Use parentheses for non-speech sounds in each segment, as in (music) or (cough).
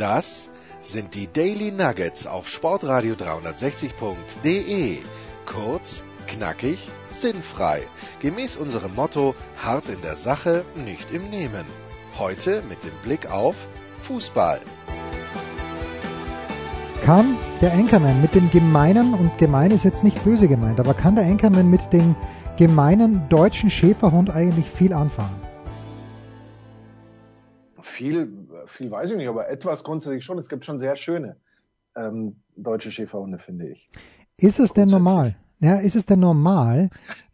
Das sind die Daily Nuggets auf Sportradio 360.de. Kurz, knackig, sinnfrei. Gemäß unserem Motto: hart in der Sache, nicht im Nehmen. Heute mit dem Blick auf Fußball. Kann der Anchorman mit dem gemeinen, und gemein ist jetzt nicht böse gemeint, aber kann der Anchorman mit dem gemeinen deutschen Schäferhund eigentlich viel anfangen? Viel viel weiß ich nicht, aber etwas grundsätzlich schon. Es gibt schon sehr schöne ähm, deutsche Schäferhunde, finde ich. Ist es denn normal? Ja, ist es denn normal,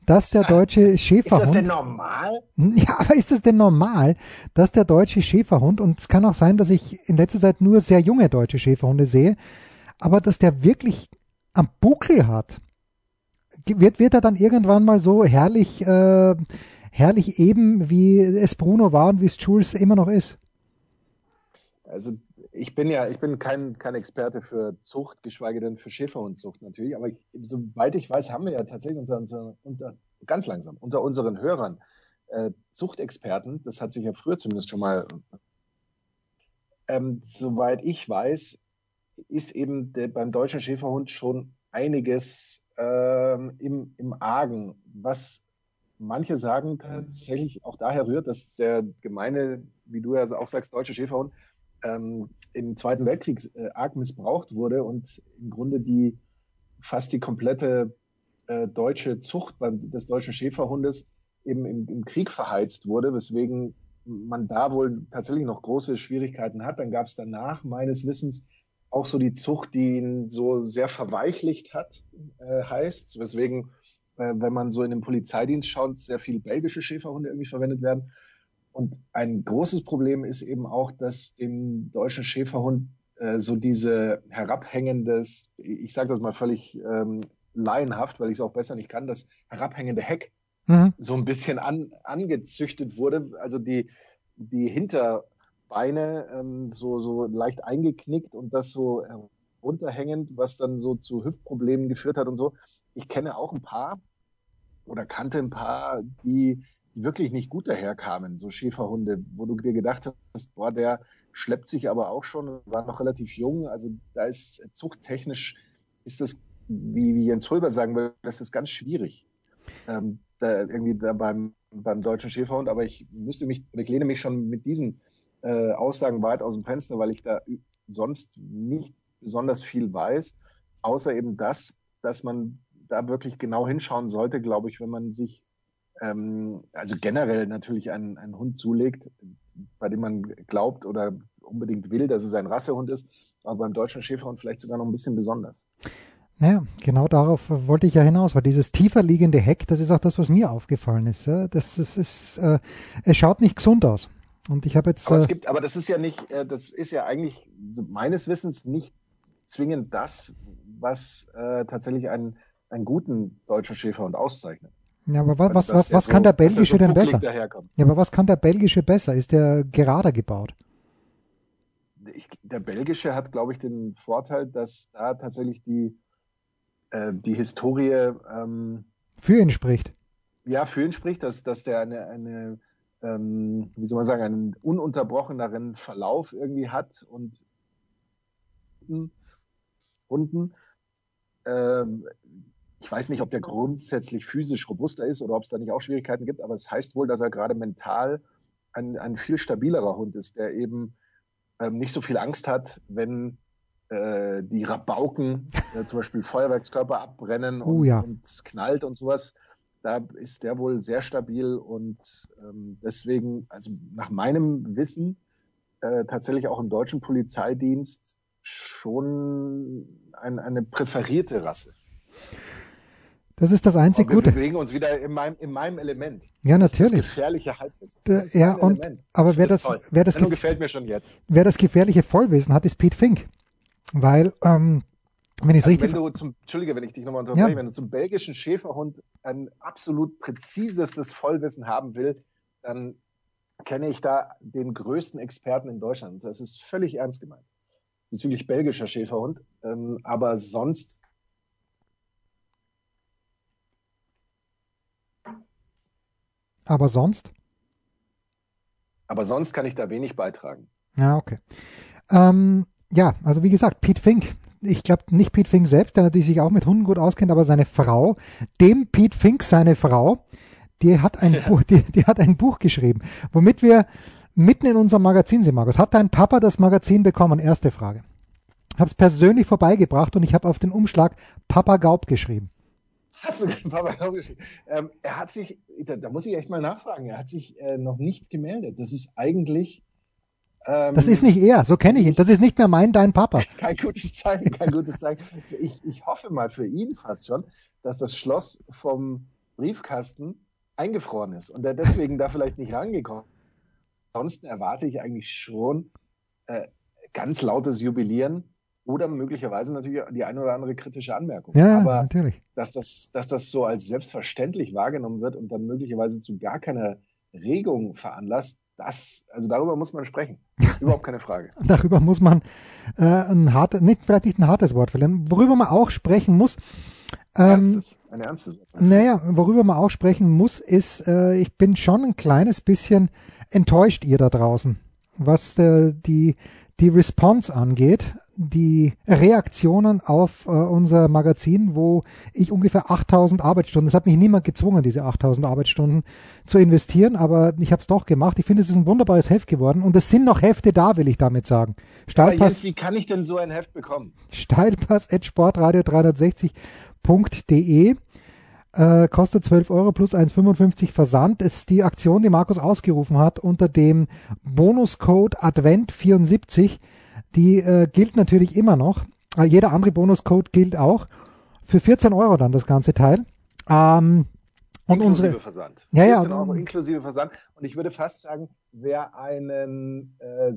dass der deutsche Schäferhund. Ist das denn normal? Ja, aber ist es denn normal, dass der deutsche Schäferhund, und es kann auch sein, dass ich in letzter Zeit nur sehr junge deutsche Schäferhunde sehe, aber dass der wirklich am Buckel hat, wird, wird er dann irgendwann mal so herrlich, äh, herrlich eben, wie es Bruno war und wie es Jules immer noch ist? Also ich bin ja, ich bin kein, kein Experte für Zucht, geschweige denn für Schäferhundzucht natürlich, aber ich, soweit ich weiß, haben wir ja tatsächlich unter, unter, unter ganz langsam unter unseren Hörern äh, Zuchtexperten. Das hat sich ja früher zumindest schon mal. Ähm, soweit ich weiß, ist eben der, beim deutschen Schäferhund schon einiges ähm, im, im Argen, was manche sagen tatsächlich auch daher rührt, dass der gemeine, wie du ja auch sagst, deutsche Schäferhund ähm, im Zweiten Weltkrieg äh, arg missbraucht wurde und im Grunde die fast die komplette äh, deutsche Zucht beim, des deutschen Schäferhundes eben im, im, Krieg verheizt wurde, weswegen man da wohl tatsächlich noch große Schwierigkeiten hat. Dann gab es danach meines Wissens auch so die Zucht, die ihn so sehr verweichlicht hat, äh, heißt, weswegen, äh, wenn man so in den Polizeidienst schaut, sehr viele belgische Schäferhunde irgendwie verwendet werden. Und ein großes Problem ist eben auch, dass dem deutschen Schäferhund äh, so diese herabhängendes, ich sage das mal völlig ähm, laienhaft, weil ich es auch besser nicht kann, das herabhängende Heck mhm. so ein bisschen an, angezüchtet wurde. Also die, die Hinterbeine ähm, so, so leicht eingeknickt und das so runterhängend, was dann so zu Hüftproblemen geführt hat und so. Ich kenne auch ein paar oder kannte ein paar, die die wirklich nicht gut daherkamen, so Schäferhunde, wo du dir gedacht hast, boah, der schleppt sich aber auch schon, war noch relativ jung, also da ist zuchttechnisch ist das, wie, wie Jens Holber sagen will, das ist ganz schwierig. Ähm, da irgendwie da beim, beim deutschen Schäferhund, aber ich müsste mich, ich lehne mich schon mit diesen äh, Aussagen weit aus dem Fenster, weil ich da sonst nicht besonders viel weiß, außer eben das, dass man da wirklich genau hinschauen sollte, glaube ich, wenn man sich ähm, also generell natürlich einen, einen Hund zulegt, bei dem man glaubt oder unbedingt will, dass es ein Rassehund ist, aber beim deutschen Schäferhund vielleicht sogar noch ein bisschen besonders. Naja, genau darauf wollte ich ja hinaus, weil dieses tiefer liegende Heck, das ist auch das, was mir aufgefallen ist. Das, das ist, äh, es schaut nicht gesund aus. Und ich habe jetzt. Aber es äh, gibt, aber das ist ja nicht, äh, das ist ja eigentlich meines Wissens nicht zwingend das, was äh, tatsächlich einen, einen guten deutschen Schäferhund auszeichnet. Ja, aber was, was, was, was so, kann der belgische so denn besser? Ja, aber was kann der belgische besser? Ist der gerader gebaut? Ich, der belgische hat, glaube ich, den Vorteil, dass da tatsächlich die, äh, die Historie ähm, für ihn spricht. Ja, für ihn spricht, dass, dass der eine, eine ähm, wie soll man sagen, einen ununterbrocheneren Verlauf irgendwie hat und Hunden. Ähm, ich weiß nicht, ob der grundsätzlich physisch robuster ist oder ob es da nicht auch Schwierigkeiten gibt, aber es heißt wohl, dass er gerade mental ein, ein viel stabilerer Hund ist, der eben ähm, nicht so viel Angst hat, wenn äh, die Rabauken äh, zum Beispiel Feuerwerkskörper abbrennen Oh und, ja. und es knallt und sowas. Da ist der wohl sehr stabil und ähm, deswegen, also nach meinem Wissen, äh, tatsächlich auch im deutschen Polizeidienst schon ein, eine präferierte Rasse. Das ist das einzig Aber wir Gute. bewegen uns wieder in meinem, in meinem Element. Ja, Das natürlich. Das gefährliche Halbwissen. Da- Das ja, und- Element. aber wer das- toll. wer das Sendung gefällt mir schon jetzt. Wer das gefährliche Vollwissen hat, ist Pete Fink. Weil, ähm, wenn ich es Also richtig... wenn du zum, Entschuldige, wenn ich dich nochmal unterbreche, Ja. wenn du zum belgischen Schäferhund ein absolut präzisestes Vollwissen haben will, dann kenne ich da den größten Experten in Deutschland. Das ist völlig ernst gemeint. Bezüglich belgischer Schäferhund. Ähm, aber sonst aber sonst? Aber sonst kann ich da wenig beitragen. Ja, okay. Ähm, ja, also wie gesagt, Pete Fink. Ich glaube nicht Pete Fink selbst, der natürlich sich auch mit Hunden gut auskennt, aber seine Frau, dem Pete Fink, seine Frau, die hat ein, Buch, die, die hat ein Buch geschrieben, womit wir mitten in unserem Magazin sind, Markus. Hat dein Papa das Magazin bekommen? Erste Frage. Habe es persönlich vorbeigebracht und ich habe auf den Umschlag Papa Gaub geschrieben. Hast du? (laughs) Ähm, er hat sich, da, da muss ich echt mal nachfragen, er hat sich äh, noch nicht gemeldet. Das ist eigentlich. Ähm, Das ist nicht er, so kenne ich ihn. Das ist nicht mehr mein, dein Papa. (laughs) kein gutes Zeichen, kein gutes Zeichen. Ich, ich hoffe mal für ihn fast schon, dass das Schloss vom Briefkasten eingefroren ist und er deswegen da vielleicht nicht rangekommen. Ansonsten erwarte ich eigentlich schon äh, ganz lautes Jubilieren oder möglicherweise natürlich die eine oder andere kritische Anmerkung. Ja, Aber natürlich. dass das, dass das so als selbstverständlich wahrgenommen wird und dann möglicherweise zu gar keiner Regung veranlasst, das, also darüber muss man sprechen. (laughs) Überhaupt keine Frage. Darüber muss man äh, ein hartes, nicht, vielleicht nicht ein hartes Wort verlieren. Worüber man auch sprechen muss, ähm, Ernstes, eine ernste Sache. naja, worüber man auch sprechen muss, ist, äh, ich bin schon ein kleines bisschen enttäuscht, ihr da draußen, was äh, die, die Response angeht, die Reaktionen auf äh, unser Magazin, wo ich ungefähr 8000 Arbeitsstunden, es hat mich niemand gezwungen, diese 8000 Arbeitsstunden zu investieren, aber ich habe es doch gemacht. Ich finde, es ist ein wunderbares Heft geworden und es sind noch Hefte da, will ich damit sagen. Steilpass, Jens, wie kann ich denn so ein Heft bekommen? steilpass.sportradio360.de äh, kostet 12 Euro plus 1,55 Versand. Es ist die Aktion, die Markus ausgerufen hat unter dem Bonuscode Advent74. Die äh, gilt natürlich immer noch. Äh, jeder andere Bonuscode gilt auch. Für 14 Euro dann das ganze Teil. Ähm, und inklusive unsere, Versand. Ja, ja, 14 Euro inklusive Versand. Und ich würde fast sagen, wer einen äh,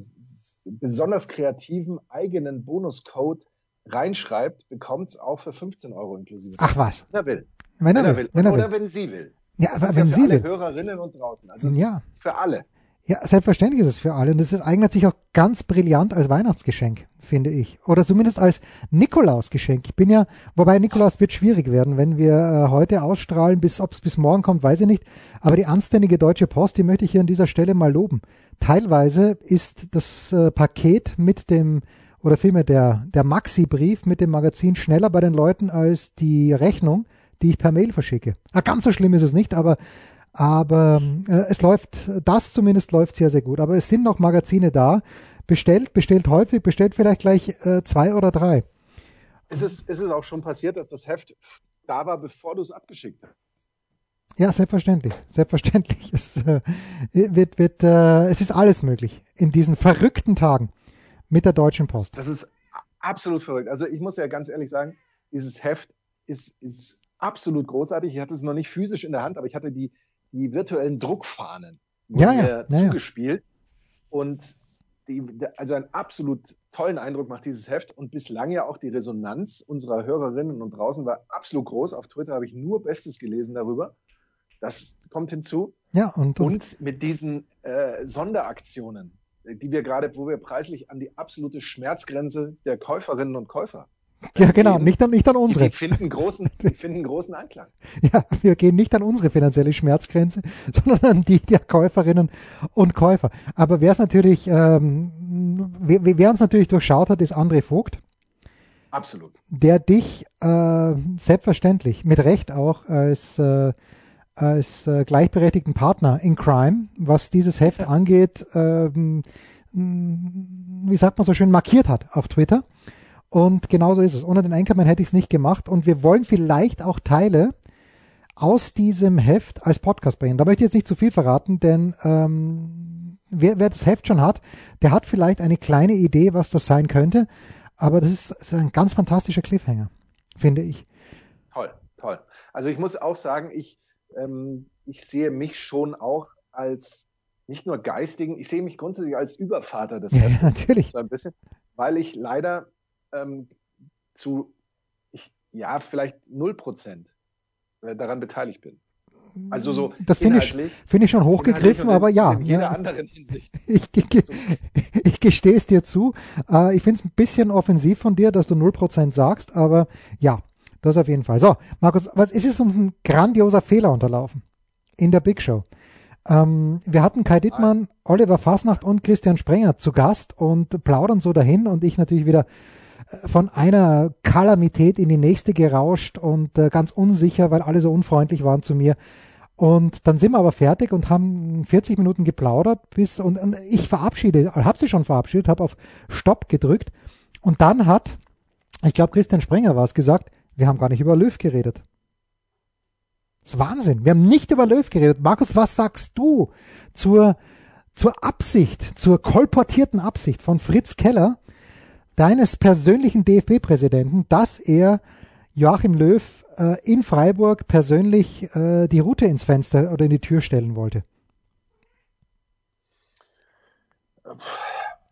besonders kreativen eigenen Bonuscode reinschreibt, bekommt es auch für 15 Euro inklusive ach was, Wenn er will. wenn er Wenn er will, will. wenn er Oder will. wenn sie will. Ja, Das aber ist wenn sie alle will. Hörerinnen und draußen. Also Ja. für alle. Ja, selbstverständlich ist es für alle. Und es eignet sich auch ganz brillant als Weihnachtsgeschenk, finde ich. Oder zumindest als Nikolausgeschenk. Ich bin ja, wobei Nikolaus wird schwierig werden, wenn wir äh, heute ausstrahlen, bis ob es bis morgen kommt, weiß ich nicht. Aber die anständige Deutsche Post, die möchte ich hier an dieser Stelle mal loben. Teilweise ist das äh, Paket mit dem oder vielmehr der, der Maxi-Brief mit dem Magazin schneller bei den Leuten als die Rechnung, die ich per Mail verschicke. Ah, ganz so schlimm ist es nicht, aber aber äh, es läuft, das zumindest läuft sehr, sehr gut. Aber es sind noch Magazine da. Bestellt, bestellt häufig, bestellt vielleicht gleich äh, zwei oder drei. Ist es, ist es auch schon passiert, dass das Heft da war, bevor du es abgeschickt hast? Ja, selbstverständlich. Selbstverständlich. (laughs) Es, äh, wird, wird, äh, es ist alles möglich in diesen verrückten Tagen mit der Deutschen Post. Das ist absolut verrückt. Also ich muss ja ganz ehrlich sagen, dieses Heft ist, ist absolut großartig. Ich hatte es noch nicht physisch in der Hand, aber ich hatte die, die virtuellen Druckfahnen Ja, ja, ja, zugespielt. Und die, also einen absolut tollen Eindruck macht dieses Heft und bislang ja auch die Resonanz unserer Hörerinnen und draußen war absolut groß. Auf Twitter habe ich nur Bestes gelesen darüber. Das kommt hinzu. Ja, und, und, Und mit diesen äh, Sonderaktionen, die wir gerade, wo wir preislich an die absolute Schmerzgrenze der Käuferinnen und Käufer. Ja, genau, gehen, nicht an, nicht an unsere. die finden großen, die finden großen Anklang. (laughs) Ja, wir gehen nicht an unsere finanzielle Schmerzgrenze, (laughs) sondern an die der Käuferinnen und Käufer. Aber wer es natürlich, ähm, wer, wer uns natürlich durchschaut hat, ist André Vogt. Absolut. der dich äh, selbstverständlich mit Recht auch als, äh, als äh, gleichberechtigten Partner in Crime, was dieses Heft angeht, ähm, wie sagt man so schön, markiert hat auf Twitter. Und genauso ist es. Ohne den Anchorman hätte ich es nicht gemacht. Und wir wollen vielleicht auch Teile aus diesem Heft als Podcast bringen. Da möchte ich jetzt nicht zu viel verraten, denn ähm, wer, wer das Heft schon hat, der hat vielleicht eine kleine Idee, was das sein könnte. Aber das ist, ist ein ganz fantastischer Cliffhanger, finde ich. Toll, toll. Also ich muss auch sagen, ich, ähm, ich sehe mich schon auch als nicht nur geistigen, ich sehe mich grundsätzlich als Übervater des (laughs) Heftes. Ja, natürlich. So ein bisschen, weil ich leider ähm, zu, ich, ja, vielleicht 0% äh, daran beteiligt bin. Also so das finde ich, find ich schon hochgegriffen, aber ja. In jeder ja. anderen Hinsicht. (laughs) Ich, ich, ich gestehe es dir zu. Äh, ich finde es ein bisschen offensiv von dir, dass du 0% sagst, aber ja, das auf jeden Fall. So, Markus, was ist es uns ein grandioser Fehler unterlaufen in der Big Show? Ähm, wir hatten Kai Dittmann, Oliver Fasnacht und Christian Sprenger zu Gast und plaudern so dahin und ich natürlich wieder von einer Kalamität in die nächste gerauscht und äh, ganz unsicher, weil alle so unfreundlich waren zu mir. Und dann sind wir aber fertig und haben 40 Minuten geplaudert bis und, und ich verabschiede, habe sie schon verabschiedet, habe auf Stopp gedrückt und dann hat, ich glaube Christian Sprenger war es gesagt, wir haben gar nicht über Löw geredet. Das ist Wahnsinn. Wir haben nicht über Löw geredet. Markus, was sagst du zur, zur Absicht, zur kolportierten Absicht von Fritz Keller, deines persönlichen DFB-Präsidenten, dass er Joachim Löw äh, in Freiburg persönlich äh, die Route ins Fenster oder in die Tür stellen wollte.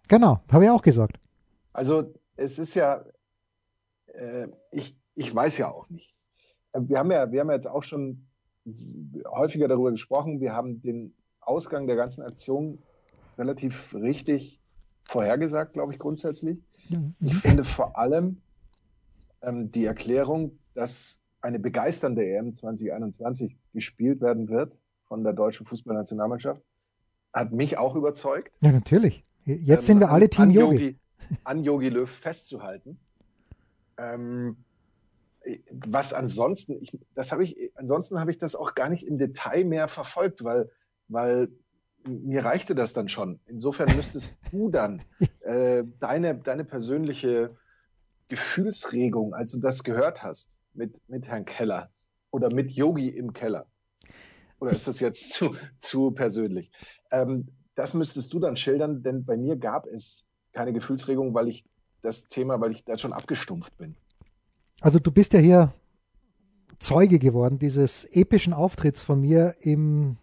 Genau, habe ich auch gesagt. Also es ist ja, äh, ich, ich weiß ja auch nicht. Wir haben ja, wir haben jetzt auch schon häufiger darüber gesprochen. Wir haben den Ausgang der ganzen Aktion relativ richtig vorhergesagt, glaube ich, grundsätzlich. Ich finde vor allem ähm, die Erklärung, dass eine begeisternde EM 2021 gespielt werden wird von der deutschen Fußballnationalmannschaft, hat mich auch überzeugt. Ja, natürlich. Jetzt ähm, sind wir alle Team Yogi. Yogi. An Yogi Löw festzuhalten. Ähm, was ansonsten, ich, das habe ich, ansonsten habe ich das auch gar nicht im Detail mehr verfolgt, weil, weil mir reichte das dann schon. Insofern müsstest (laughs) du dann äh, deine, deine persönliche Gefühlsregung, als du das gehört hast mit, mit Herrn Keller oder mit Yogi im Keller. Oder ist das jetzt zu, zu persönlich? Ähm, das müsstest du dann schildern, denn bei mir gab es keine Gefühlsregung, weil ich das Thema, weil ich da schon abgestumpft bin. Also du bist ja hier Zeuge geworden dieses epischen Auftritts von mir im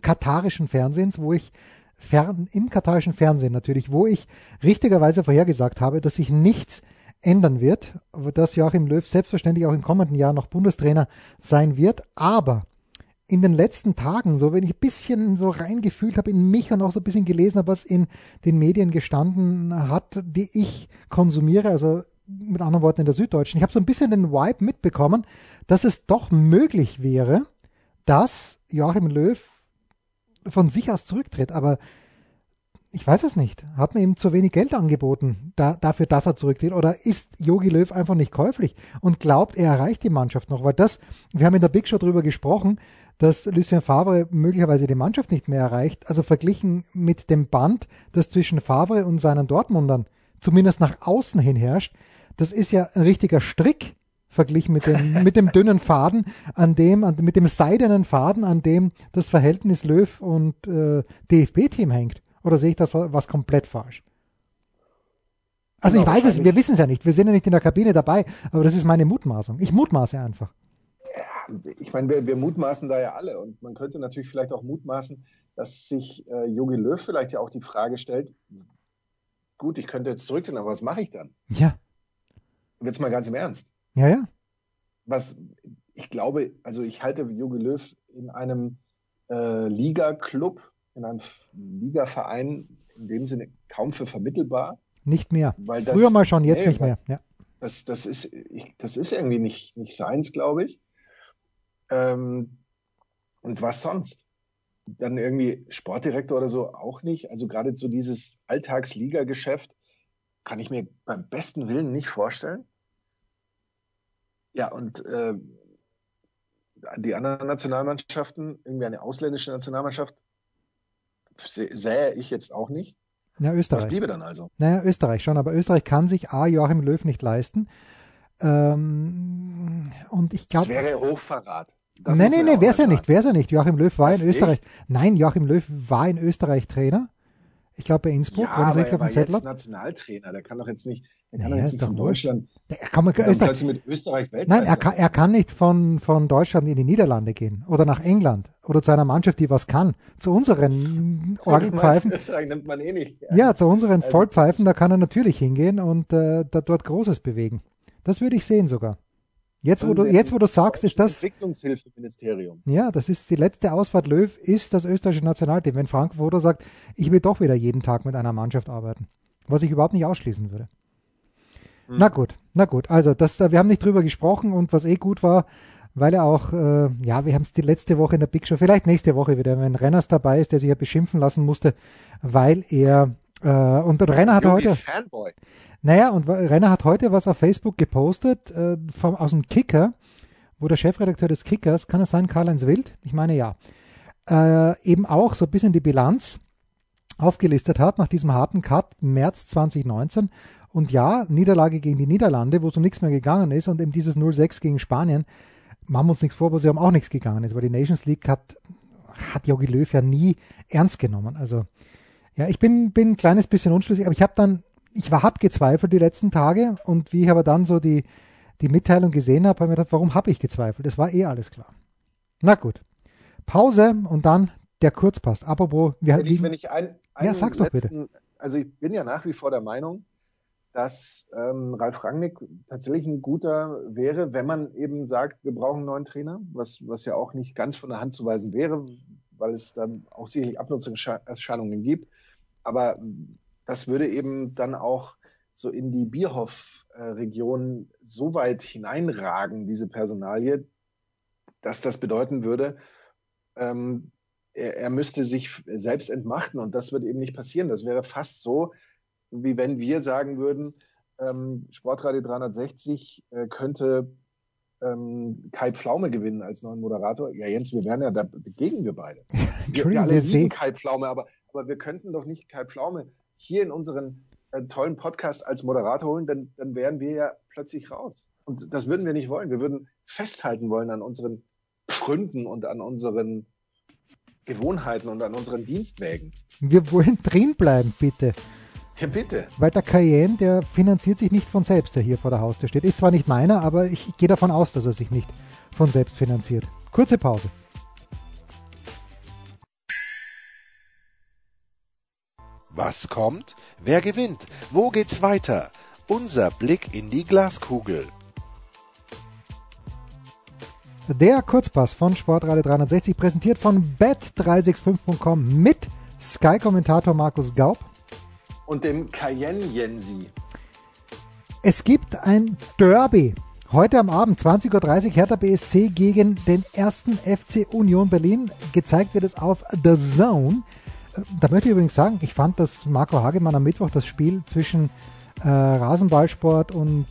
katarischen Fernsehens, wo ich fern, im katarischen Fernsehen natürlich, wo ich richtigerweise vorhergesagt habe, dass sich nichts ändern wird, dass Joachim Löw selbstverständlich auch im kommenden Jahr noch Bundestrainer sein wird, aber in den letzten Tagen, so wenn ich ein bisschen so reingefühlt habe in mich und auch so ein bisschen gelesen habe, was in den Medien gestanden hat, die ich konsumiere, also mit anderen Worten in der Süddeutschen, ich habe so ein bisschen den Vibe mitbekommen, dass es doch möglich wäre, dass Joachim Löw von sich aus zurücktritt. Aber ich weiß es nicht. Hat man ihm zu wenig Geld angeboten da, dafür, dass er zurücktritt? Oder ist Jogi Löw einfach nicht käuflich und glaubt, er erreicht die Mannschaft noch? Weil das, wir haben in der Big Show darüber gesprochen, dass Lucien Favre möglicherweise die Mannschaft nicht mehr erreicht. Also verglichen mit dem Band, das zwischen Favre und seinen Dortmundern zumindest nach außen hin herrscht, das ist ja ein richtiger Strick verglichen mit dem, mit dem dünnen Faden, an dem, an, mit dem seidenen Faden, an dem das Verhältnis Löw und äh, DFB-Team hängt. Oder sehe ich das was komplett falsch? Also genau, ich weiß es, wir wissen es ja nicht, wir sind ja nicht in der Kabine dabei, aber das ist meine Mutmaßung. Ich mutmaße einfach. Ja, ich meine, wir, wir mutmaßen da ja alle und man könnte natürlich vielleicht auch mutmaßen, dass sich äh, Jogi Löw vielleicht ja auch die Frage stellt, gut, ich könnte jetzt zurückgehen, aber was mache ich dann? Ja. Jetzt mal ganz im Ernst. Ja, ja. Was ich glaube, also ich halte Jogi Löw in einem äh, Liga-Club, in einem Liga-Verein in dem Sinne kaum für vermittelbar. Nicht mehr. Das, Früher mal schon, jetzt nee, nicht mehr. Ja. Das, das, ist, ich, das ist irgendwie nicht, nicht seins, glaube ich. Ähm, und was sonst? Dann irgendwie Sportdirektor oder so auch nicht. Also gerade so dieses Alltagsliga-Geschäft kann ich mir beim besten Willen nicht vorstellen. Ja, und äh, die anderen Nationalmannschaften, irgendwie eine ausländische Nationalmannschaft, sähe ich jetzt auch nicht. Ja, Österreich. Was bliebe dann also? Naja, Österreich schon, aber Österreich kann sich A, Joachim Löw nicht leisten. Ähm, und ich glaube. Das wäre Hochverrat. Das Nein, nein, nein, wär's ja mal nicht, wär's ja nicht. Joachim Löw war Was in Österreich. nicht? Nein, Joachim Löw war in Österreich Trainer. Ich glaube bei Innsbruck, Ja, wenn ich er auf dem Zettel jetzt habe. Nationaltrainer. Der kann doch jetzt nicht, der kann Naja, jetzt nicht von. Deutschland Der kann man, Österreich, mit Österreich Weltmeister. nein, er kann, er kann nicht von, von Deutschland in die Niederlande gehen oder nach England oder zu einer Mannschaft, die was kann. Zu unseren (laughs) Orgelpfeifen. Österreich nimmt man eh nicht. Ja, zu unseren Also, Vollpfeifen, da kann er natürlich hingehen und äh, da dort Großes bewegen. Das würde ich sehen sogar. Jetzt, wo du, jetzt, wo du sagst, ist das, Entwicklungshilfeministerium. ja, das ist die letzte Ausfahrt Löw, ist das österreichische Nationalteam. Wenn Frank Foto sagt, ich will doch wieder jeden Tag mit einer Mannschaft arbeiten. Was ich überhaupt nicht ausschließen würde. Hm. Na gut, na gut. Also, das, wir haben nicht drüber gesprochen und was eh gut war, weil er auch, äh, ja, wir haben es die letzte Woche in der Big Show, vielleicht nächste Woche wieder, wenn Renners dabei ist, der sich ja beschimpfen lassen musste, weil er, äh, und der Renner hat heute, Fanboy. naja, und Renner hat heute was auf Facebook gepostet, äh, vom, aus dem Kicker, wo der Chefredakteur des Kickers, kann es sein, Karl-Heinz Wild? Ich meine ja, äh, eben auch so ein bisschen die Bilanz aufgelistet hat nach diesem harten Cut im März 2019. Und ja, Niederlage gegen die Niederlande, wo so nichts mehr gegangen ist und eben dieses 0-6 gegen Spanien. Machen wir uns nichts vor, wo sie haben auch nichts gegangen ist, weil die Nations League hat, hat Jogi Löw ja nie ernst genommen. Also ja, ich bin, bin ein kleines bisschen unschlüssig, aber ich habe dann, ich war hab gezweifelt die letzten Tage und wie ich aber dann so die, die Mitteilung gesehen habe, habe ich mir gedacht, warum habe ich gezweifelt? Das war eh alles klar. Na gut. Pause und dann der Kurzpass. Apropos, wir Wenn ich, wenn ich ein, Ja, sag's doch bitte. Also ich bin ja nach wie vor der Meinung, dass ähm, Ralf Rangnick tatsächlich ein guter wäre, wenn man eben sagt, wir brauchen einen neuen Trainer, was, was ja auch nicht ganz von der Hand zu weisen wäre, weil es dann auch sicherlich Abnutzungserscheinungen gibt. Aber das würde eben dann auch so in die Bierhoff-Region so weit hineinragen, diese Personalie, dass das bedeuten würde, ähm, er, er müsste sich selbst entmachten und das wird eben nicht passieren. Das wäre fast so, wie wenn wir sagen würden, ähm, Sportradio 360 äh, könnte ähm, Kai Pflaume gewinnen als neuen Moderator. Ja, Jens, wir wären ja da dagegen, wir beide. (laughs) Wir, wir alle sehen, Kai Pflaume, aber, aber wir könnten doch nicht Kai Pflaume hier in unseren äh, tollen Podcast als Moderator holen, dann, dann wären wir ja plötzlich raus. Und das würden wir nicht wollen. Wir würden festhalten wollen an unseren Pfründen und an unseren Gewohnheiten und an unseren Dienstwägen. wir wollen drin bleiben, bitte. Ja, bitte. Weil der Cayenne, der finanziert sich nicht von selbst, der hier vor der Haustür steht. Ist zwar nicht meiner, aber ich gehe davon aus, dass er sich nicht von selbst finanziert. Kurze Pause. Was kommt? Wer gewinnt? Wo geht's weiter? Unser Blick in die Glaskugel. Der Kurzpass von Sportradio 360, präsentiert von bet365.com mit Sky-Kommentator Markus Gaub. Und dem Cayenne Jensi. Es gibt ein Derby. Heute am Abend, 20.30 Uhr, Hertha BSC gegen den ersten FC Union Berlin. Gezeigt wird es auf The Zone. Äh, Da möchte ich übrigens sagen, ich fand, dass Marco Hagemann am Mittwoch das Spiel zwischen äh, Rasenballsport und äh.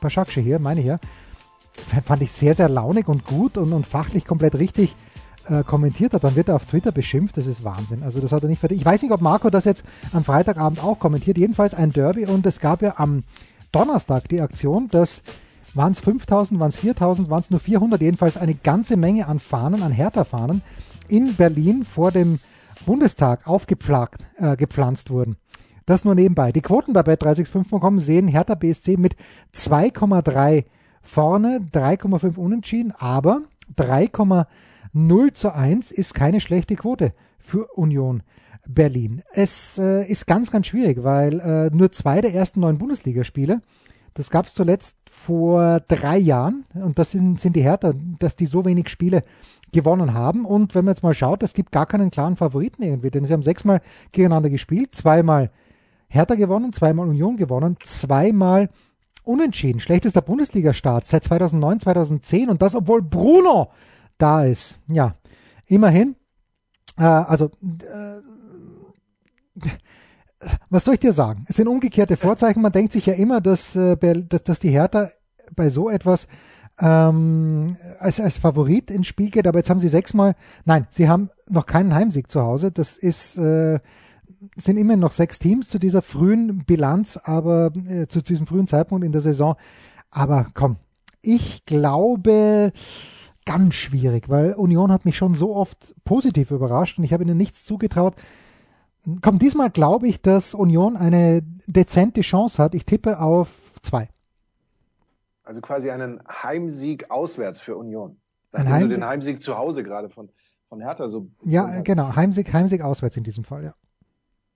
Başakşehir hier, meine ich ja, fand ich sehr, sehr launig und gut und, und fachlich komplett richtig äh, kommentiert hat. Dann wird er auf Twitter beschimpft, das ist Wahnsinn. Also das hat er nicht verdient. Ich weiß nicht, ob Marco das jetzt am Freitagabend auch kommentiert. Jedenfalls ein Derby und es gab ja am Donnerstag die Aktion, dass waren es 5000, waren es 4000, waren es nur 400, jedenfalls eine ganze Menge an Fahnen, an Hertha-Fahnen in Berlin vor dem Bundestag aufgepflagt, äh, gepflanzt wurden. Das nur nebenbei. Die Quoten bei bet365.com sehen Hertha BSC mit 2,3 vorne, 3,5 unentschieden, aber 3,0 zu 1 ist keine schlechte Quote für Union Berlin. Es äh, ist ganz, ganz schwierig, weil äh, nur zwei der ersten neun Bundesligaspiele, das gab es zuletzt vor drei Jahren, und das sind, sind die Hertha, dass die so wenig Spiele gewonnen haben. Und wenn man jetzt mal schaut, es gibt gar keinen klaren Favoriten irgendwie, denn sie haben sechsmal gegeneinander gespielt, zweimal Hertha gewonnen, zweimal Union gewonnen, zweimal unentschieden. Schlechtester Bundesliga-Start seit 2009, 2010 und das, obwohl Bruno da ist. Ja, immerhin. Äh, also, äh, was soll ich dir sagen? Es sind umgekehrte Vorzeichen. Man denkt sich ja immer, dass, äh, dass, dass die Hertha bei so etwas ähm, als, als Favorit ins Spiel geht, aber jetzt haben sie sechsmal, nein, sie haben noch keinen Heimsieg zu Hause. Das ist, äh, sind immer noch sechs Teams zu dieser frühen Bilanz, aber äh, zu, zu diesem frühen Zeitpunkt in der Saison. Aber komm, ich glaube, ganz schwierig, weil Union hat mich schon so oft positiv überrascht und ich habe ihnen nichts zugetraut. Komm, diesmal glaube ich, dass Union eine dezente Chance hat. Ich tippe auf zwei. Also quasi einen Heimsieg auswärts für Union. Ein Heimsieg, du den Heimsieg zu Hause gerade von, von Hertha so. Ja, genau. Heimsieg, Heimsieg auswärts in diesem Fall, ja.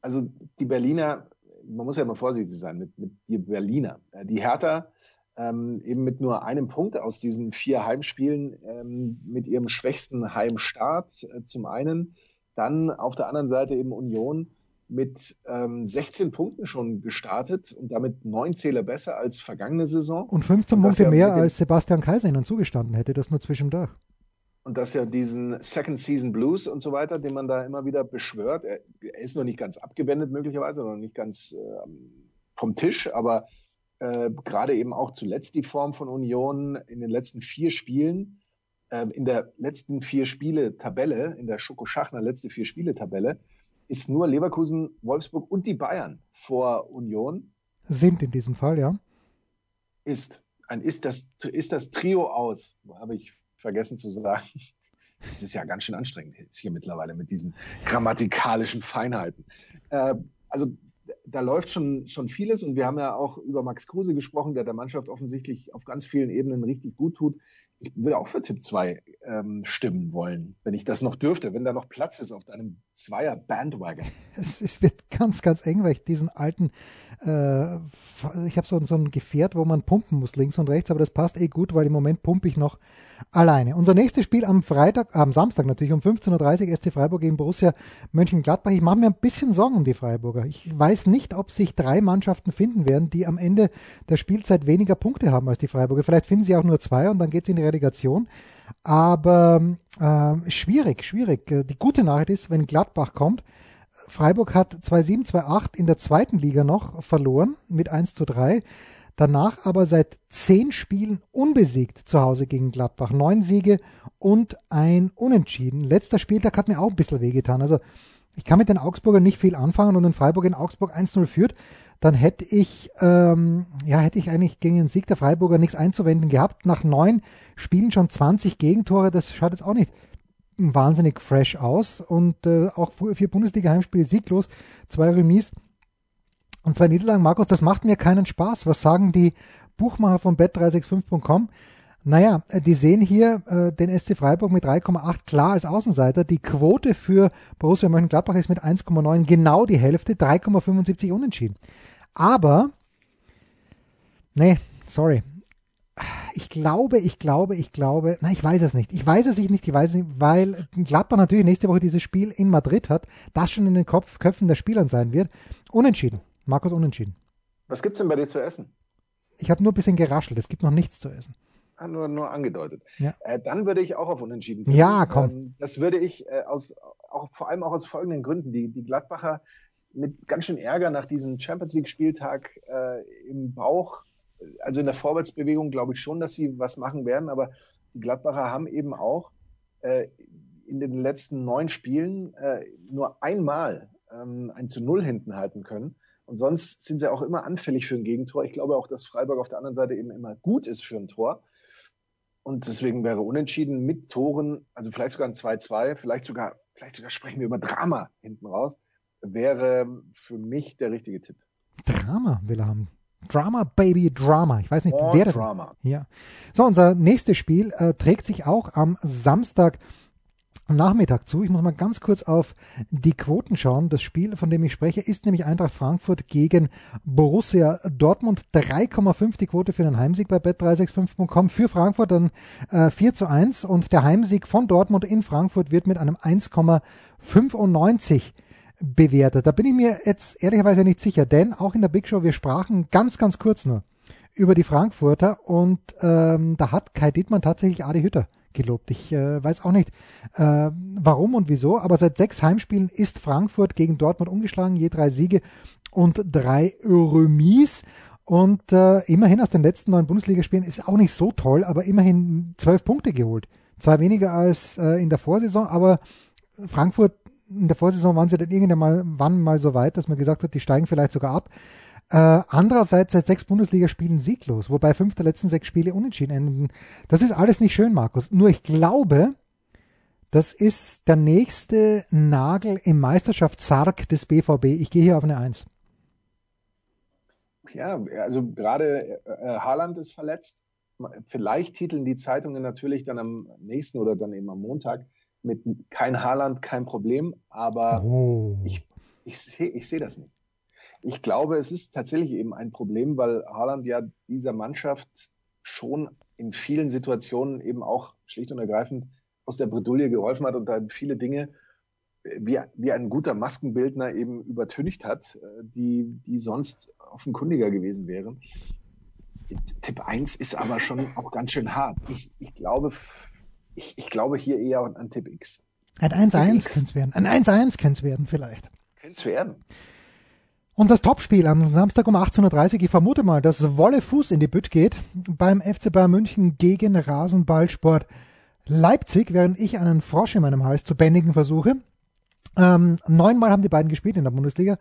Also die Berliner, man muss ja mal vorsichtig sein mit, mit die Berliner. Äh, die Hertha ähm, eben mit nur einem Punkt aus diesen vier Heimspielen ähm, mit ihrem schwächsten Heimstart äh, zum einen. Dann auf der anderen Seite eben Union mit ähm, 16 Punkten schon gestartet und damit neun Zähler besser als vergangene Saison. Und 15 und Punkte ja mehr als Sebastian Kaiser ihnen zugestanden hätte, das nur zwischendurch. Und dass ja diesen Second Season Blues und so weiter, den man da immer wieder beschwört, er, er ist noch nicht ganz abgewendet möglicherweise, noch nicht ganz äh, vom Tisch, aber äh, gerade eben auch zuletzt die Form von Union in den letzten vier Spielen, in der letzten vier Spiele Tabelle, in der Schoko-Schachner letzte vier Spiele Tabelle, ist nur Leverkusen, Wolfsburg und die Bayern vor Union. Sind in diesem Fall, ja. Ist. Ein ist das, ist das Trio aus, habe ich vergessen zu sagen. (laughs) Das ist ja ganz schön anstrengend jetzt hier mittlerweile mit diesen grammatikalischen Feinheiten. Äh, also da läuft schon, schon vieles und wir haben ja auch über Max Kruse gesprochen, der der Mannschaft offensichtlich auf ganz vielen Ebenen richtig gut tut. Würde auch für Tipp 2 ähm, stimmen wollen, wenn ich das noch dürfte, wenn da noch Platz ist auf deinem Zweier Bandwagon. (laughs) Es, es wird ganz, ganz eng, weil ich diesen alten, äh, ich habe so, so ein Gefährt, wo man pumpen muss, links und rechts, aber das passt eh gut, weil im Moment pumpe ich noch alleine. Unser nächstes Spiel am Freitag, am Samstag natürlich um 15.30 Uhr SC Freiburg gegen Borussia Mönchengladbach. Ich mache mir ein bisschen Sorgen um die Freiburger. Ich weiß nicht, ob sich drei Mannschaften finden werden, die am Ende der Spielzeit weniger Punkte haben als die Freiburger. Vielleicht finden sie auch nur zwei und dann geht es in die Relegation. Aber äh, schwierig, schwierig. Die gute Nachricht ist, wenn Gladbach kommt, Freiburg hat 2-7, 2-8 in der zweiten Liga noch verloren mit 1 zu 3. Danach aber seit zehn Spielen unbesiegt zu Hause gegen Gladbach. Neun Siege und ein Unentschieden. Letzter Spieltag hat mir auch ein bisschen wehgetan. Also ich kann mit den Augsburgern nicht viel anfangen und wenn Freiburg in Augsburg 1-0 führt, dann hätte ich, ähm, ja, hätte ich eigentlich gegen den Sieg der Freiburger nichts einzuwenden gehabt. Nach neun Spielen schon 20 Gegentore, das schaut jetzt auch nicht wahnsinnig fresh aus und äh, auch vier Bundesliga-Heimspiele sieglos, zwei Remis und zwei Niederlagen, Markus, das macht mir keinen Spaß. Was sagen die Buchmacher von bet365.com? Naja, äh, die sehen hier äh, den SC Freiburg mit 3,8 klar als Außenseiter. Die Quote für Borussia Mönchengladbach ist mit 1,9 genau die Hälfte, 3,75 unentschieden. Aber, nee, sorry. Ich glaube, ich glaube, ich glaube, na, ich weiß es nicht. Ich weiß es nicht, ich weiß es nicht, weil Gladbach natürlich nächste Woche dieses Spiel in Madrid hat, das schon in den Kopf, Köpfen der Spielern sein wird. Unentschieden. Markus unentschieden. Was gibt's denn bei dir zu essen? Ich habe nur ein bisschen geraschelt. Es gibt noch nichts zu essen. Ah, nur, nur angedeutet. Ja. Äh, dann würde ich auch auf Unentschieden. Finden. Ja, komm. Ähm, das würde ich äh, aus, auch vor allem auch aus folgenden Gründen. Die, die Gladbacher mit ganz schön Ärger nach diesem Champions League Spieltag äh, im Bauch, also in der Vorwärtsbewegung glaube ich schon, dass sie was machen werden, aber die Gladbacher haben eben auch äh, in den letzten neun Spielen äh, nur einmal ähm, ein zu Null hinten halten können. Und sonst sind sie auch immer anfällig für ein Gegentor. Ich glaube auch, dass Freiburg auf der anderen Seite eben immer gut ist für ein Tor. Und deswegen wäre unentschieden mit Toren, also vielleicht sogar ein 2-2, vielleicht sogar, vielleicht sogar sprechen wir über Drama hinten raus, wäre für mich der richtige Tipp. Drama will er haben. Drama, Baby, Drama. Ich weiß nicht, oh, wer das Drama. ist. Ja. So, unser nächstes Spiel äh, trägt sich auch am Samstag Nachmittag zu. Ich muss mal ganz kurz auf die Quoten schauen. Das Spiel, von dem ich spreche, ist nämlich Eintracht Frankfurt gegen Borussia Dortmund. 3,5 die Quote für den Heimsieg bei bet365.com. Für Frankfurt dann äh, 4 zu 1 und der Heimsieg von Dortmund in Frankfurt wird mit einem 1,95 bewertet. Da bin ich mir jetzt ehrlicherweise nicht sicher, denn auch in der Big Show, wir sprachen ganz, ganz kurz nur über die Frankfurter und ähm, da hat Kai Dittmann tatsächlich Adi Hütter gelobt. Ich äh, weiß auch nicht, äh, warum und wieso, aber seit sechs Heimspielen ist Frankfurt gegen Dortmund umgeschlagen, je drei Siege und drei Remis. und äh, immerhin aus den letzten neun Bundesligaspielen ist auch nicht so toll, aber immerhin zwölf Punkte geholt. Zwar weniger als äh, in der Vorsaison, aber Frankfurt in der Vorsaison waren sie dann irgendwann mal, wann mal so weit, dass man gesagt hat, die steigen vielleicht sogar ab. Äh, andererseits seit sechs Bundesligaspielen sieglos, wobei fünf der letzten sechs Spiele unentschieden enden. Das ist alles nicht schön, Markus. Nur ich glaube, das ist der nächste Nagel im Meisterschaftssarg des BVB. Ich gehe hier auf eine Eins. Ja, also gerade äh, Haaland ist verletzt. Vielleicht titeln die Zeitungen natürlich dann am nächsten oder dann eben am Montag mit kein Haaland, kein Problem. Aber oh. ich, ich sehe ich seh das nicht. Ich glaube, es ist tatsächlich eben ein Problem, weil Haaland ja dieser Mannschaft schon in vielen Situationen eben auch schlicht und ergreifend aus der Bredouille geholfen hat und da viele Dinge wie, wie ein guter Maskenbildner eben übertüncht hat, äh, die, die sonst offenkundiger gewesen wären. Tipp 1 ist aber schon auch ganz schön hart. Ich, ich, glaube, ich, ich glaube hier eher an Tipp X. Ein 1-1 könnte es werden. Ein 1-1 könnte es werden vielleicht. Könnte es werden. Und das Topspiel am Samstag um 18.30 Uhr, ich vermute mal, dass Wolle Fuß in die Bütt geht beim FC Bayern München gegen Rasenballsport Leipzig, während ich einen Frosch in meinem Hals zu bändigen versuche. Ähm, neunmal haben die beiden gespielt in der Bundesliga.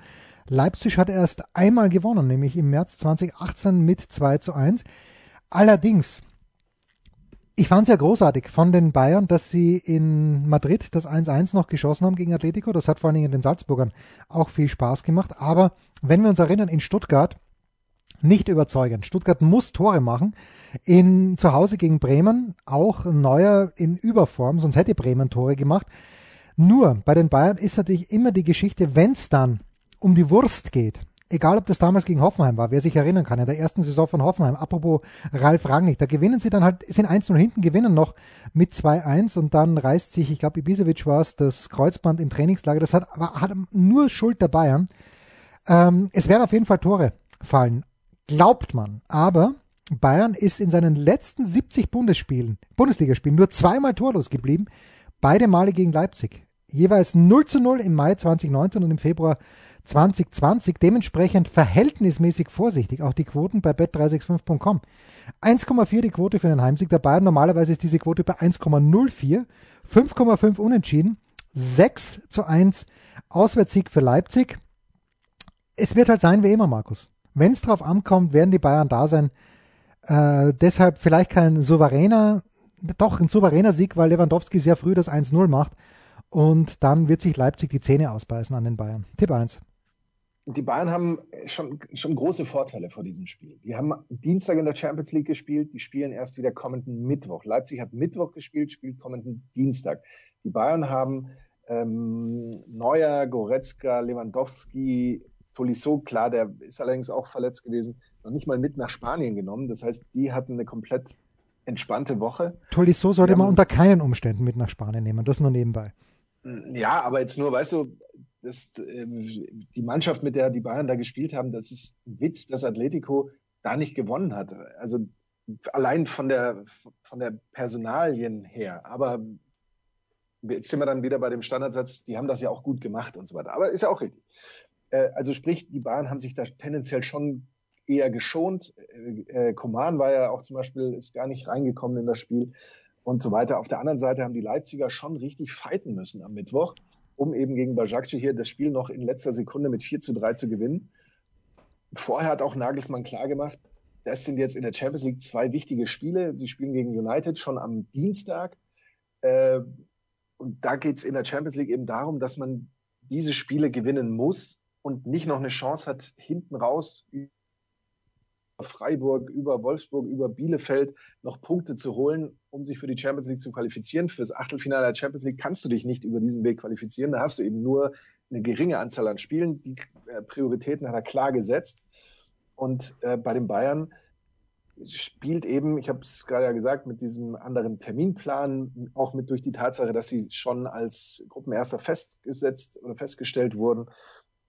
Leipzig hat erst einmal gewonnen, nämlich im März 2018 mit 2 zu 1. Allerdings ich fand es ja großartig von den Bayern, dass sie in Madrid das 1-1 noch geschossen haben gegen Atletico. Das hat vor allen Dingen den Salzburgern auch viel Spaß gemacht. Aber wenn wir uns erinnern, in Stuttgart nicht überzeugend. Stuttgart muss Tore machen. In zu Hause gegen Bremen auch neuer in Überform, sonst hätte Bremen Tore gemacht. Nur bei den Bayern ist natürlich immer die Geschichte, wenn es dann um die Wurst geht, egal ob das damals gegen Hoffenheim war, wer sich erinnern kann, in der ersten Saison von Hoffenheim, apropos Ralf Rangnick, da gewinnen sie dann halt, sind 1-0 hinten, gewinnen noch mit 2-1 und dann reißt sich, ich glaube, Ibisevic war es, das Kreuzband im Trainingslager, das hat, hat nur Schuld der Bayern. Ähm, es werden auf jeden Fall Tore fallen, glaubt man, aber Bayern ist in seinen letzten 70 Bundesspielen, Bundesligaspielen nur zweimal torlos geblieben, beide Male gegen Leipzig. Jeweils 0 zu 0 im Mai 2019 und im Februar 2020 dementsprechend verhältnismäßig vorsichtig. Auch die Quoten bei bet365.com. 1,4 die Quote für den Heimsieg der Bayern. Normalerweise ist diese Quote bei 1,04. 5,5 unentschieden. 6 zu 1 Auswärtssieg für Leipzig. Es wird halt sein wie immer, Markus. Wenn es drauf ankommt, werden die Bayern da sein. Äh, deshalb vielleicht kein souveräner, doch ein souveräner Sieg, weil Lewandowski sehr früh das 1-0 macht. Und dann wird sich Leipzig die Zähne ausbeißen an den Bayern. Tipp 1 die Bayern haben schon, schon große Vorteile vor diesem Spiel. Die haben Dienstag in der Champions League gespielt, die spielen erst wieder kommenden Mittwoch. Leipzig hat Mittwoch gespielt, spielt kommenden Dienstag. Die Bayern haben ähm, Neuer, Goretzka, Lewandowski, Tolisso, klar, der ist allerdings auch verletzt gewesen, noch nicht mal mit nach Spanien genommen. Das heißt, die hatten eine komplett entspannte Woche. Tolisso sollte man unter keinen Umständen mit nach Spanien nehmen, das nur nebenbei. Ja, aber jetzt nur, weißt du, das, ähm, die Mannschaft, mit der die Bayern da gespielt haben, das ist ein Witz, dass Atletico da nicht gewonnen hat. Also allein von der, von der Personalien her. Aber jetzt sind wir dann wieder bei dem Standardsatz, die haben das ja auch gut gemacht und so weiter. Aber ist ja auch richtig. Äh, also sprich, die Bayern haben sich da tendenziell schon eher geschont. Äh, Koman war ja auch zum Beispiel, ist gar nicht reingekommen in das Spiel und so weiter. Auf der anderen Seite haben die Leipziger schon richtig fighten müssen am Mittwoch um eben gegen Bajakci hier das Spiel noch in letzter Sekunde mit 4 zu 3 zu gewinnen. Vorher hat auch Nagelsmann klargemacht, das sind jetzt in der Champions League zwei wichtige Spiele. Sie spielen gegen United schon am Dienstag. Äh, und da geht es in der Champions League eben darum, dass man diese Spiele gewinnen muss und nicht noch eine Chance hat, hinten raus Freiburg, über Wolfsburg, über Bielefeld noch Punkte zu holen, um sich für die Champions League zu qualifizieren. Fürs Achtelfinale der Champions League kannst du dich nicht über diesen Weg qualifizieren. Da hast du eben nur eine geringe Anzahl an Spielen. Die äh, Prioritäten hat er klar gesetzt. Und äh, bei den Bayern spielt eben, ich habe es gerade ja gesagt, mit diesem anderen Terminplan, auch mit durch die Tatsache, dass sie schon als Gruppenerster festgesetzt oder festgestellt wurden,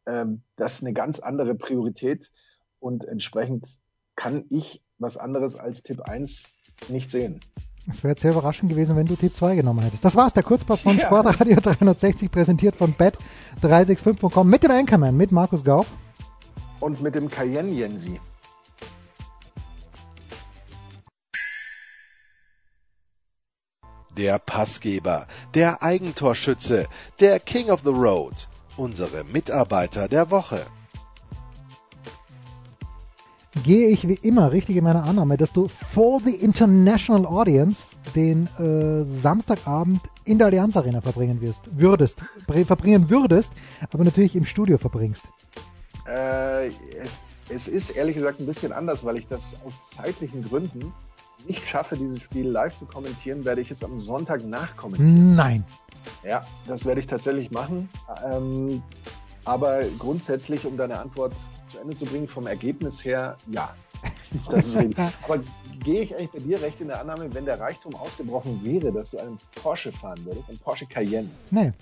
ähm, das ist eine ganz andere Priorität und entsprechend kann ich was anderes als Tipp 1 nicht sehen. Es wäre sehr überraschend gewesen, wenn du Tipp 2 genommen hättest. Das war's, der Kurzpass von (laughs) ja. Sportradio 360, präsentiert von bet365.com mit dem Anchorman, mit Markus Gau. Und mit dem Cayenne Jensi. Der Passgeber, der Eigentorschütze, der King of the Road, unsere Mitarbeiter der Woche. Gehe ich wie immer richtig in meiner Annahme, dass du for the international audience den äh, Samstagabend in der Allianz Arena verbringen wirst, würdest, verbringen würdest, aber natürlich im Studio verbringst. Äh, es, es ist ehrlich gesagt ein bisschen anders, weil ich das aus zeitlichen Gründen nicht schaffe, dieses Spiel live zu kommentieren, werde ich es am Sonntag nachkommentieren. Nein. Ja, das werde ich tatsächlich machen. Ähm, aber grundsätzlich, um deine Antwort zu Ende zu bringen, vom Ergebnis her, ja. Das ist richtig. (laughs) Aber gehe ich eigentlich bei dir recht in der Annahme, wenn der Reichtum ausgebrochen wäre, dass du einen Porsche fahren würdest, einen Porsche Cayenne? Nee.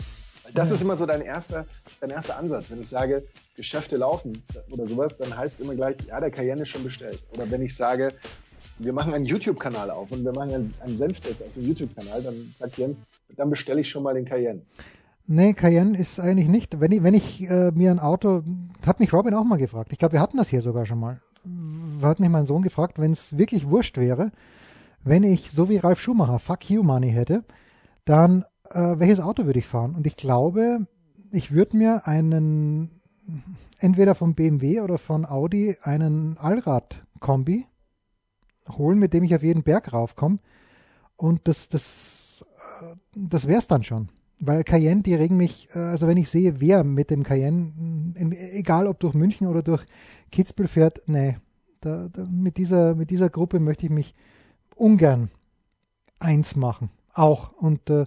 Das nee. ist immer so dein erster, dein erster Ansatz. Wenn ich sage, Geschäfte laufen oder sowas, dann heißt es immer gleich, ja, der Cayenne ist schon bestellt. Oder wenn ich sage, wir machen einen YouTube-Kanal auf und wir machen einen, einen Senftest auf dem YouTube-Kanal, dann sagt Jens, dann bestelle ich schon mal den Cayenne. Nee, Cayenne ist eigentlich nicht. Wenn ich, wenn ich äh, mir ein Auto, hat mich Robin auch mal gefragt. Ich glaube, wir hatten das hier sogar schon mal. Hat mich mein Sohn gefragt, wenn es wirklich wurscht wäre, wenn ich so wie Ralf Schumacher Fuck You Money hätte, dann äh, welches Auto würde ich fahren? Und ich glaube, ich würde mir einen entweder von BMW oder von Audi einen Allrad-Kombi holen, mit dem ich auf jeden Berg raufkomme. Und das, das, äh, das wäre es dann schon. Weil Cayenne, die regen mich, äh, also wenn ich sehe, wer mit dem Cayenne, egal ob durch München oder durch Kitzbühel fährt, nee, da, da, mit, dieser, mit dieser Gruppe möchte ich mich ungern eins machen. Auch. Und äh,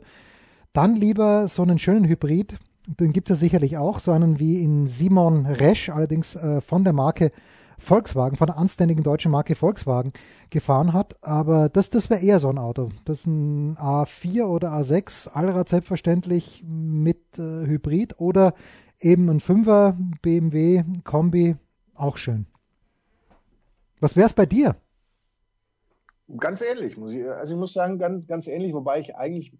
dann lieber so einen schönen Hybrid, den gibt es ja sicherlich auch, so einen wie in Simon Resch, allerdings äh, von der Marke Volkswagen, von der anständigen deutschen Marke Volkswagen gefahren hat. Aber das, das wäre eher so ein Auto. Das ist ein A4 oder A6, Allrad selbstverständlich mit äh, Hybrid oder eben ein 5er BMW Kombi, auch schön. Was wäre es bei dir? Ganz ähnlich, muss ich, also ich muss sagen, ganz, ganz ähnlich, wobei ich eigentlich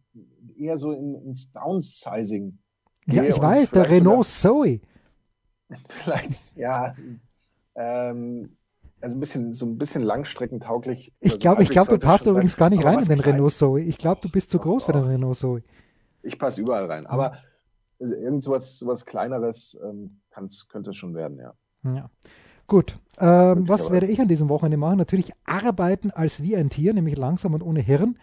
eher so in, ins Downsizing. Ja, ich weiß, der Renault Zoe. (laughs) Vielleicht, ja, ähm, also ein bisschen, so ein bisschen langstreckentauglich. Ich glaube, ich glaube, du passt übrigens gar nicht rein in den Renault Zoe. Ich glaube, du bist zu groß oh, für den Renault Zoe. Ich passe überall rein. Aber also irgend sowas, sowas Kleineres ähm, könnte es schon werden, ja. Ja. Gut. Ähm, was werde ich an diesem Wochenende machen? Natürlich arbeiten als wie ein Tier, nämlich langsam und ohne Hirn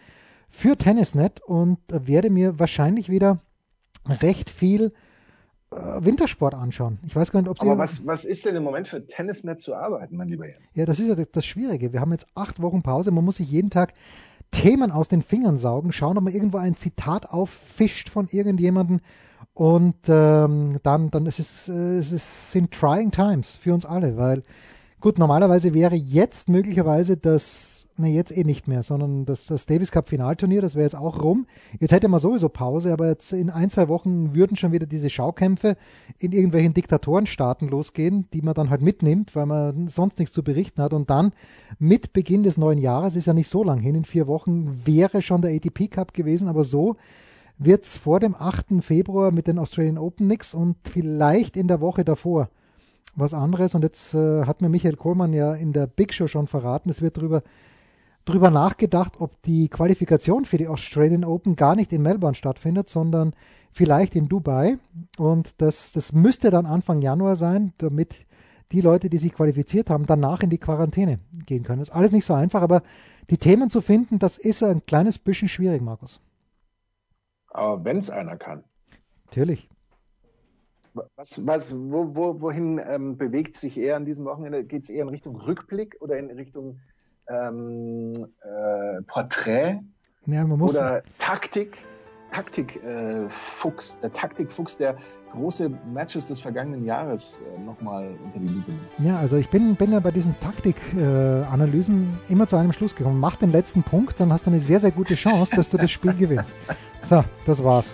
für Tennisnet und werde mir wahrscheinlich wieder recht viel Wintersport anschauen. Ich weiß gar nicht, ob Sie. Aber was, was ist denn im Moment für Tennisnet zu arbeiten, mein lieber Jens? Ja, das ist ja das Schwierige. Wir haben jetzt acht Wochen Pause. Man muss sich jeden Tag Themen aus den Fingern saugen, schauen, ob man irgendwo ein Zitat auffischt von irgendjemandem. Und ähm, dann, dann ist es, äh, es ist, sind trying times für uns alle, weil gut, normalerweise wäre jetzt möglicherweise das Ne, jetzt eh nicht mehr, sondern das, das Davis Cup Finalturnier, das wäre jetzt auch rum. Jetzt hätte man sowieso Pause, aber jetzt in ein, zwei Wochen würden schon wieder diese Schaukämpfe in irgendwelchen Diktatorenstaaten losgehen, die man dann halt mitnimmt, weil man sonst nichts zu berichten hat. Und dann mit Beginn des neuen Jahres, ist ja nicht so lang hin, in vier Wochen wäre schon der ATP Cup gewesen, aber so wird es vor dem 8. Februar mit den Australian Open nix und vielleicht in der Woche davor was anderes. Und jetzt äh, hat mir Michael Kohlmann ja in der Big Show schon verraten, es wird darüber drüber nachgedacht, ob die Qualifikation für die Australian Open gar nicht in Melbourne stattfindet, sondern vielleicht in Dubai. Und das, das müsste dann Anfang Januar sein, damit die Leute, die sich qualifiziert haben, danach in die Quarantäne gehen können. Das ist alles nicht so einfach, aber die Themen zu finden, das ist ein kleines bisschen schwierig, Markus. Aber wenn es einer kann. Natürlich. Was, was, wo, wo, wohin ähm, bewegt sich eher an diesem Wochenende? Geht es eher in Richtung Rückblick oder in Richtung ähm, äh, Porträt ja, oder Taktik. Taktikfuchs, äh, der Taktikfuchs, der große Matches des vergangenen Jahres äh, nochmal unter die Lupe nimmt. Ja, also ich bin, bin ja bei diesen Taktikanalysen äh, immer zu einem Schluss gekommen. Mach den letzten Punkt, dann hast du eine sehr, sehr gute Chance, dass du das Spiel (laughs) gewinnst. So, das war's.